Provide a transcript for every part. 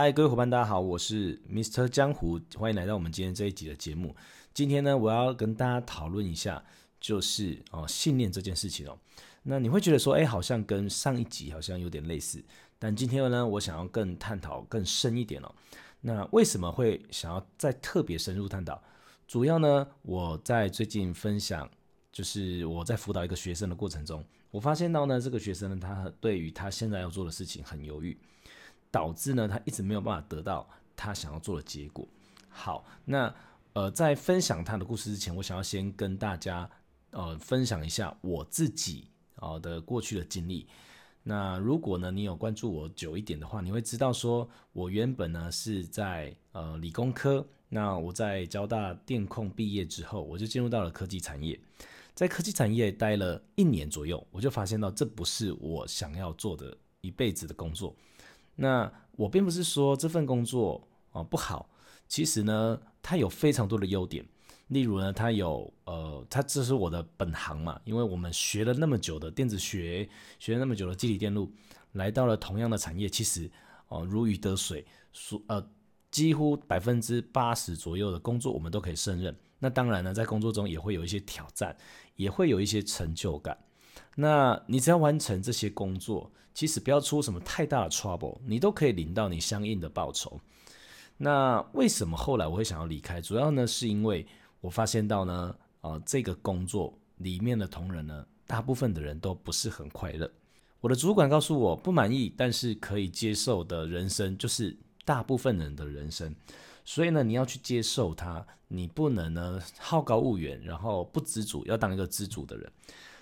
嗨，各位伙伴，大家好，我是 Mr. 江湖，欢迎来到我们今天这一集的节目。今天呢，我要跟大家讨论一下，就是哦，信念这件事情哦。那你会觉得说，哎，好像跟上一集好像有点类似，但今天呢，我想要更探讨更深一点哦。那为什么会想要再特别深入探讨？主要呢，我在最近分享，就是我在辅导一个学生的过程中，我发现到呢，这个学生呢，他对于他现在要做的事情很犹豫。导致呢，他一直没有办法得到他想要做的结果。好，那呃，在分享他的故事之前，我想要先跟大家呃分享一下我自己啊、呃、的过去的经历。那如果呢，你有关注我久一点的话，你会知道说，我原本呢是在呃理工科。那我在交大电控毕业之后，我就进入到了科技产业，在科技产业待了一年左右，我就发现到这不是我想要做的一辈子的工作。那我并不是说这份工作啊不好，其实呢，它有非常多的优点。例如呢，它有呃，它这是我的本行嘛，因为我们学了那么久的电子学，学了那么久的机体电路，来到了同样的产业，其实哦如鱼得水，所呃几乎百分之八十左右的工作我们都可以胜任。那当然呢，在工作中也会有一些挑战，也会有一些成就感。那你只要完成这些工作，其实不要出什么太大的 trouble，你都可以领到你相应的报酬。那为什么后来我会想要离开？主要呢是因为我发现到呢，啊、这个工作里面的同仁呢，大部分的人都不是很快乐。我的主管告诉我，不满意但是可以接受的人生，就是大部分人的人生。所以呢，你要去接受它，你不能呢好高骛远，然后不知足，要当一个知足的人。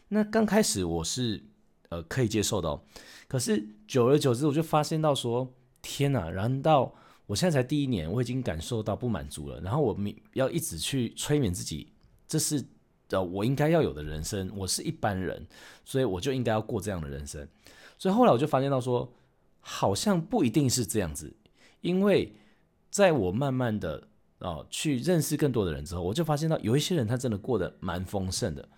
那刚开始我是呃可以接受的，可是久而久之我就发现到说，天哪！难道我现在才第一年，我已经感受到不满足了？然后我要一直去催眠自己，这是呃我应该要有的人生，我是一般人，所以我就应该要过这样的人生。所以后来我就发现到说，好像不一定是这样子，因为在我慢慢的哦去认识更多的人之后，我就发现到有一些人他真的过得蛮丰盛的。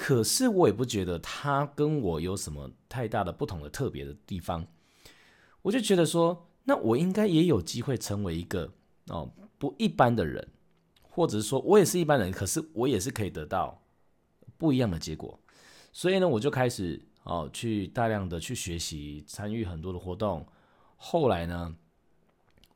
可是我也不觉得他跟我有什么太大的不同的特别的地方，我就觉得说，那我应该也有机会成为一个哦不一般的人，或者是说我也是一般人，可是我也是可以得到不一样的结果。所以呢，我就开始哦去大量的去学习，参与很多的活动。后来呢，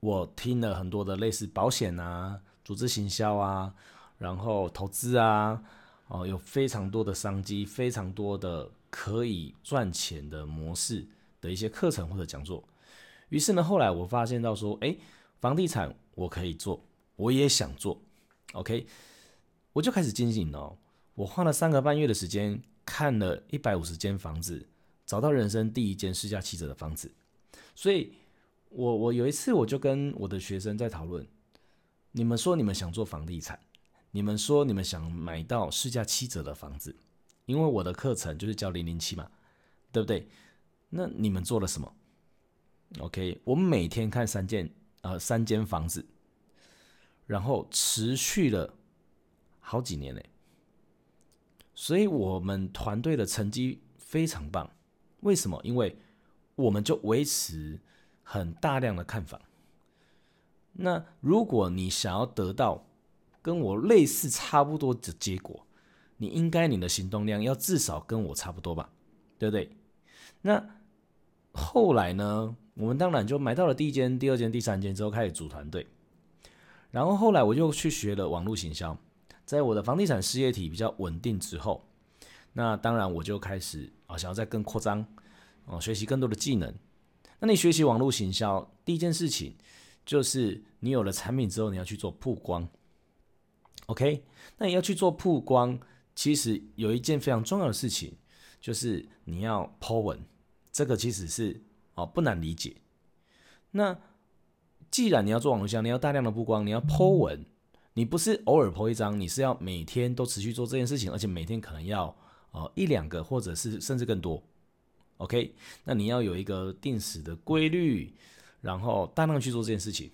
我听了很多的类似保险啊、组织行销啊，然后投资啊。哦，有非常多的商机，非常多的可以赚钱的模式的一些课程或者讲座。于是呢，后来我发现到说，诶，房地产我可以做，我也想做。OK，我就开始进行哦。我花了三个半月的时间，看了一百五十间房子，找到人生第一间市价七折的房子。所以我我有一次我就跟我的学生在讨论，你们说你们想做房地产。你们说你们想买到市价七折的房子，因为我的课程就是教零零七嘛，对不对？那你们做了什么？OK，我们每天看三间呃三间房子，然后持续了好几年嘞，所以我们团队的成绩非常棒。为什么？因为我们就维持很大量的看房。那如果你想要得到跟我类似差不多的结果，你应该你的行动量要至少跟我差不多吧，对不对？那后来呢，我们当然就买到了第一间、第二间、第三间之后开始组团队，然后后来我就去学了网络行销，在我的房地产事业体比较稳定之后，那当然我就开始啊想要再更扩张，哦学习更多的技能。那你学习网络行销，第一件事情就是你有了产品之后，你要去做曝光。OK，那你要去做曝光，其实有一件非常重要的事情，就是你要 Po 文，这个其实是哦不难理解。那既然你要做网络销，你要大量的曝光，你要 Po 文，你不是偶尔 Po 一张，你是要每天都持续做这件事情，而且每天可能要哦一两个，或者是甚至更多。OK，那你要有一个定时的规律，然后大量去做这件事情，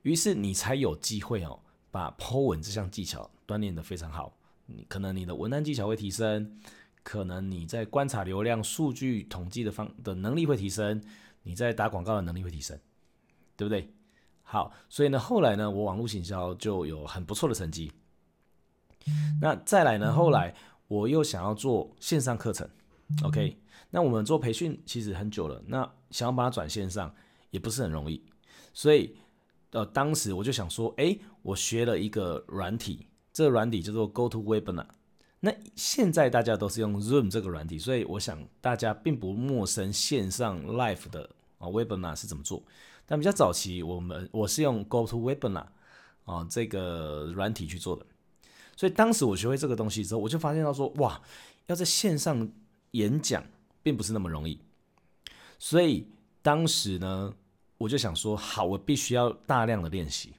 于是你才有机会哦。把 Po 文这项技巧锻炼得非常好，你可能你的文案技巧会提升，可能你在观察流量数据统计的方的能力会提升，你在打广告的能力会提升，对不对？好，所以呢，后来呢，我网络行销就有很不错的成绩。那再来呢，后来我又想要做线上课程，OK？那我们做培训其实很久了，那想要把它转线上也不是很容易，所以呃，当时我就想说，哎，我学了一个软体，这个软体叫做 GoToWebinar。那现在大家都是用 Zoom 这个软体，所以我想大家并不陌生线上 Live 的啊 Webinar 是怎么做。但比较早期，我们我是用 GoToWebinar 啊这个软体去做的。所以当时我学会这个东西之后，我就发现到说，哇，要在线上演讲并不是那么容易。所以当时呢，我就想说，好，我必须要大量的练习。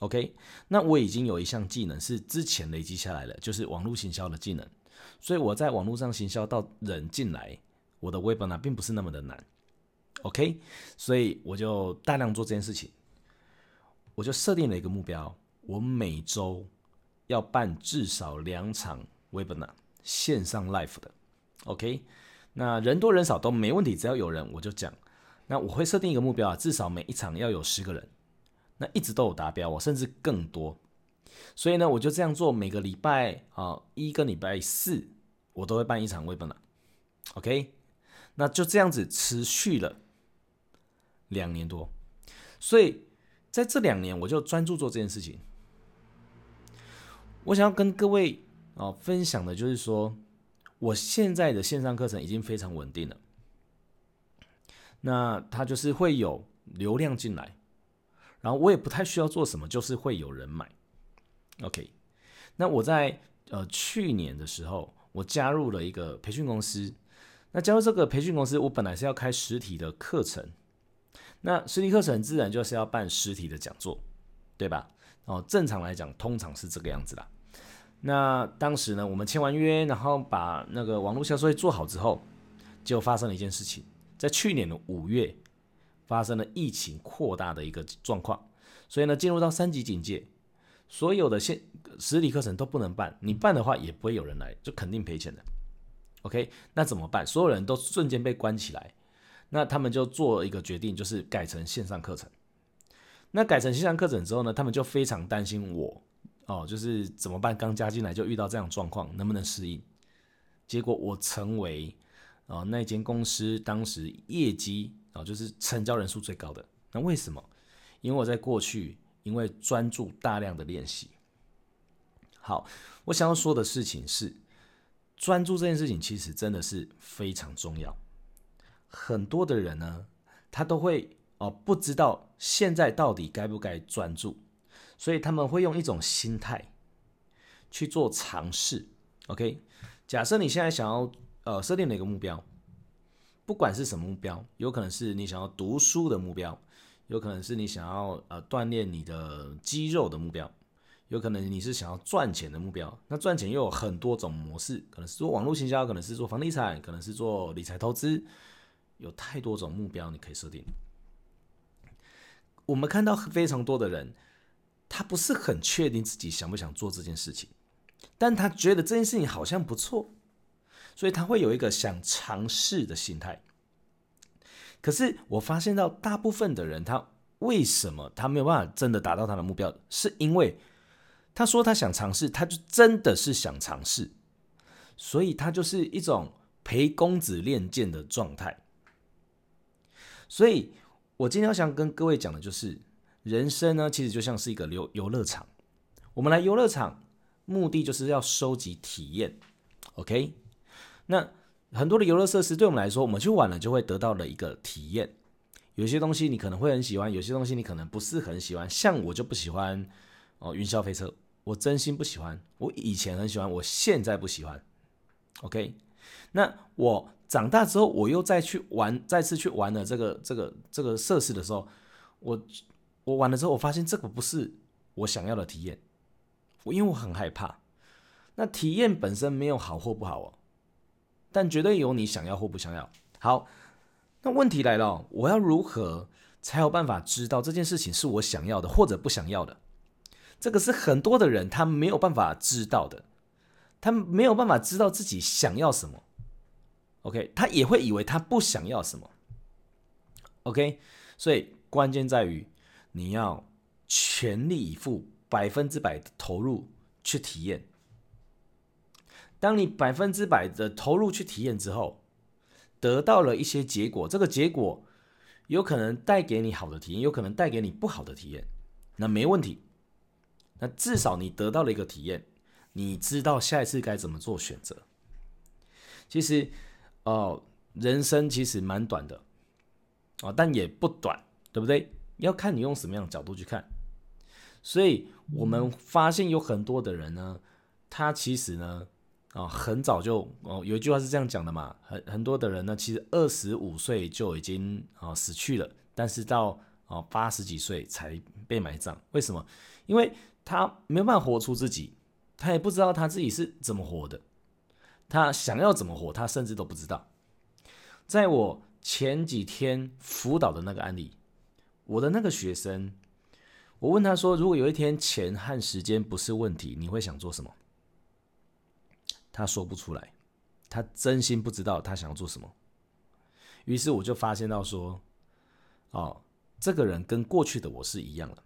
OK，那我已经有一项技能是之前累积下来的，就是网络行销的技能。所以我在网络上行销到人进来，我的 Webinar 并不是那么的难。OK，所以我就大量做这件事情。我就设定了一个目标，我每周要办至少两场 Webinar 线上 Live 的。OK，那人多人少都没问题，只要有人我就讲。那我会设定一个目标啊，至少每一场要有十个人。那一直都有达标，我甚至更多，所以呢，我就这样做，每个礼拜啊一跟礼拜四，我都会办一场 Webinar，OK，那就这样子持续了两年多，所以在这两年，我就专注做这件事情。我想要跟各位啊分享的就是说，我现在的线上课程已经非常稳定了，那它就是会有流量进来。然后我也不太需要做什么，就是会有人买。OK，那我在呃去年的时候，我加入了一个培训公司。那加入这个培训公司，我本来是要开实体的课程。那实体课程自然就是要办实体的讲座，对吧？哦，正常来讲，通常是这个样子啦。那当时呢，我们签完约，然后把那个网络销售做好之后，就发生了一件事情，在去年的五月。发生了疫情扩大的一个状况，所以呢，进入到三级警戒，所有的线实体课程都不能办，你办的话也不会有人来，就肯定赔钱的。OK，那怎么办？所有人都瞬间被关起来，那他们就做一个决定，就是改成线上课程。那改成线上课程之后呢，他们就非常担心我哦，就是怎么办？刚加进来就遇到这样状况，能不能适应？结果我成为啊、哦、那间公司当时业绩。哦，就是成交人数最高的。那为什么？因为我在过去，因为专注大量的练习。好，我想要说的事情是，专注这件事情其实真的是非常重要。很多的人呢，他都会哦，不知道现在到底该不该专注，所以他们会用一种心态去做尝试。OK，假设你现在想要呃设定哪个目标？不管是什么目标，有可能是你想要读书的目标，有可能是你想要呃锻炼你的肌肉的目标，有可能你是想要赚钱的目标。那赚钱又有很多种模式，可能是做网络行销，可能是做房地产，可能是做理财投资，有太多种目标你可以设定。我们看到非常多的人，他不是很确定自己想不想做这件事情，但他觉得这件事情好像不错。所以他会有一个想尝试的心态，可是我发现到大部分的人，他为什么他没有办法真的达到他的目标？是因为他说他想尝试，他就真的是想尝试，所以他就是一种陪公子练剑的状态。所以我今天要想跟各位讲的就是，人生呢，其实就像是一个游游乐场，我们来游乐场，目的就是要收集体验，OK？那很多的游乐设施对我们来说，我们去玩了就会得到了一个体验。有些东西你可能会很喜欢，有些东西你可能不是很喜欢。像我就不喜欢哦云霄飞车，我真心不喜欢。我以前很喜欢，我现在不喜欢。OK，那我长大之后，我又再去玩，再次去玩了这个这个这个设施的时候，我我玩了之后，我发现这个不是我想要的体验。我因为我很害怕，那体验本身没有好或不好哦。但绝对有你想要或不想要。好，那问题来了，我要如何才有办法知道这件事情是我想要的或者不想要的？这个是很多的人他没有办法知道的，他没有办法知道自己想要什么。OK，他也会以为他不想要什么。OK，所以关键在于你要全力以赴、百分之百投入去体验。当你百分之百的投入去体验之后，得到了一些结果，这个结果有可能带给你好的体验，有可能带给你不好的体验，那没问题。那至少你得到了一个体验，你知道下一次该怎么做选择。其实，哦，人生其实蛮短的，哦，但也不短，对不对？要看你用什么样的角度去看。所以我们发现有很多的人呢，他其实呢，啊，很早就哦，有一句话是这样讲的嘛，很很多的人呢，其实二十五岁就已经啊死去了，但是到啊八十几岁才被埋葬。为什么？因为他没办法活出自己，他也不知道他自己是怎么活的。他想要怎么活，他甚至都不知道。在我前几天辅导的那个案例，我的那个学生，我问他说：“如果有一天钱和时间不是问题，你会想做什么？”他说不出来，他真心不知道他想要做什么。于是我就发现到说：“哦，这个人跟过去的我是一样的。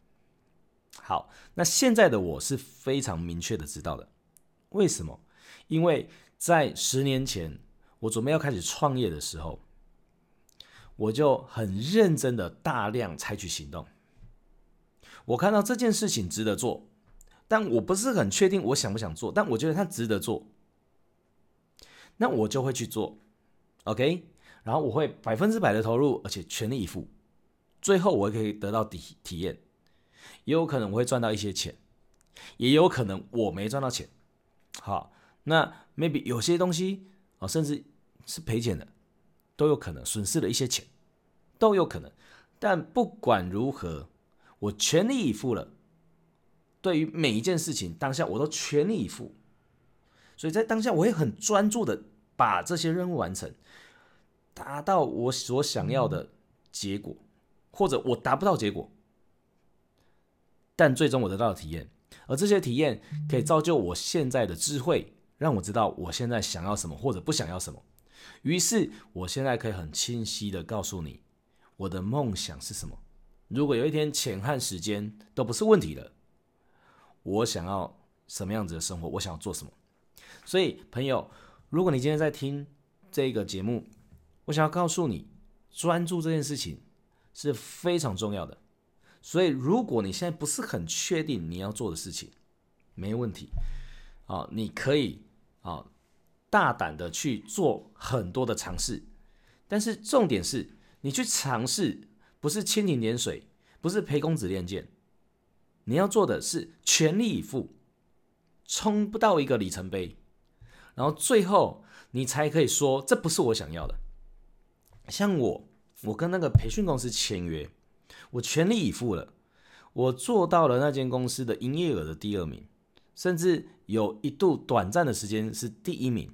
好，那现在的我是非常明确的知道的。为什么？因为。”在十年前，我准备要开始创业的时候，我就很认真的大量采取行动。我看到这件事情值得做，但我不是很确定我想不想做，但我觉得它值得做，那我就会去做，OK？然后我会百分之百的投入，而且全力以赴，最后我可以得到体体验，也有可能我会赚到一些钱，也有可能我没赚到钱，好。那 maybe 有些东西啊，甚至是赔钱的，都有可能损失了一些钱，都有可能。但不管如何，我全力以赴了。对于每一件事情，当下我都全力以赴。所以在当下，我会很专注的把这些任务完成，达到我所想要的结果，或者我达不到结果，但最终我得到了体验，而这些体验可以造就我现在的智慧。让我知道我现在想要什么或者不想要什么，于是我现在可以很清晰的告诉你，我的梦想是什么。如果有一天钱和时间都不是问题了，我想要什么样子的生活，我想要做什么。所以，朋友，如果你今天在听这个节目，我想要告诉你，专注这件事情是非常重要的。所以，如果你现在不是很确定你要做的事情，没问题，啊，你可以。啊，大胆的去做很多的尝试，但是重点是你去尝试，不是蜻蜓点水，不是陪公子练剑，你要做的是全力以赴，冲不到一个里程碑，然后最后你才可以说这不是我想要的。像我，我跟那个培训公司签约，我全力以赴了，我做到了那间公司的营业额的第二名。甚至有一度短暂的时间是第一名，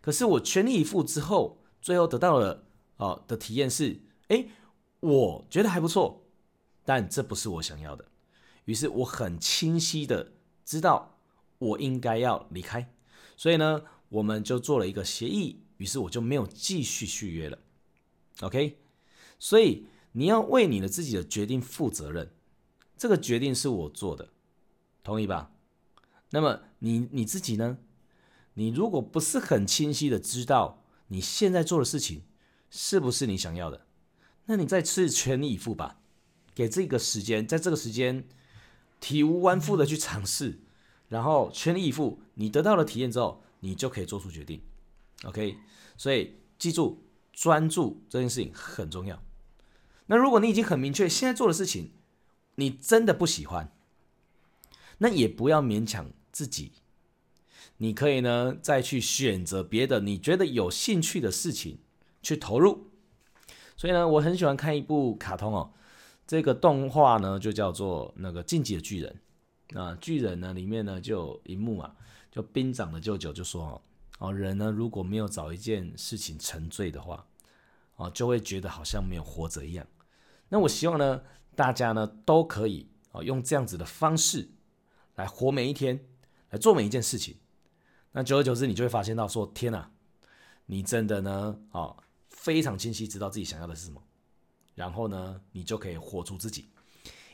可是我全力以赴之后，最后得到了哦的体验是，哎，我觉得还不错，但这不是我想要的，于是我很清晰的知道我应该要离开，所以呢，我们就做了一个协议，于是我就没有继续续约了，OK，所以你要为你的自己的决定负责任，这个决定是我做的，同意吧？那么你你自己呢？你如果不是很清晰的知道你现在做的事情是不是你想要的，那你再次全力以赴吧，给这个时间，在这个时间体无完肤的去尝试，然后全力以赴，你得到了体验之后，你就可以做出决定。OK，所以记住，专注这件事情很重要。那如果你已经很明确现在做的事情，你真的不喜欢，那也不要勉强。自己，你可以呢再去选择别的你觉得有兴趣的事情去投入。所以呢，我很喜欢看一部卡通哦，这个动画呢就叫做那个《进击的巨人》。那巨人呢里面呢就有一幕啊，就兵长的舅舅就说哦，人呢如果没有找一件事情沉醉的话，哦就会觉得好像没有活着一样。那我希望呢大家呢都可以哦用这样子的方式来活每一天。来做每一件事情，那久而久之，你就会发现到说：天哪，你真的呢，哦，非常清晰知道自己想要的是什么，然后呢，你就可以活出自己。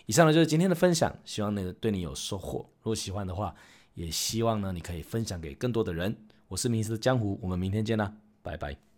以上呢就是今天的分享，希望呢对你有收获。如果喜欢的话，也希望呢你可以分享给更多的人。我是迷失江湖，我们明天见啦，拜拜。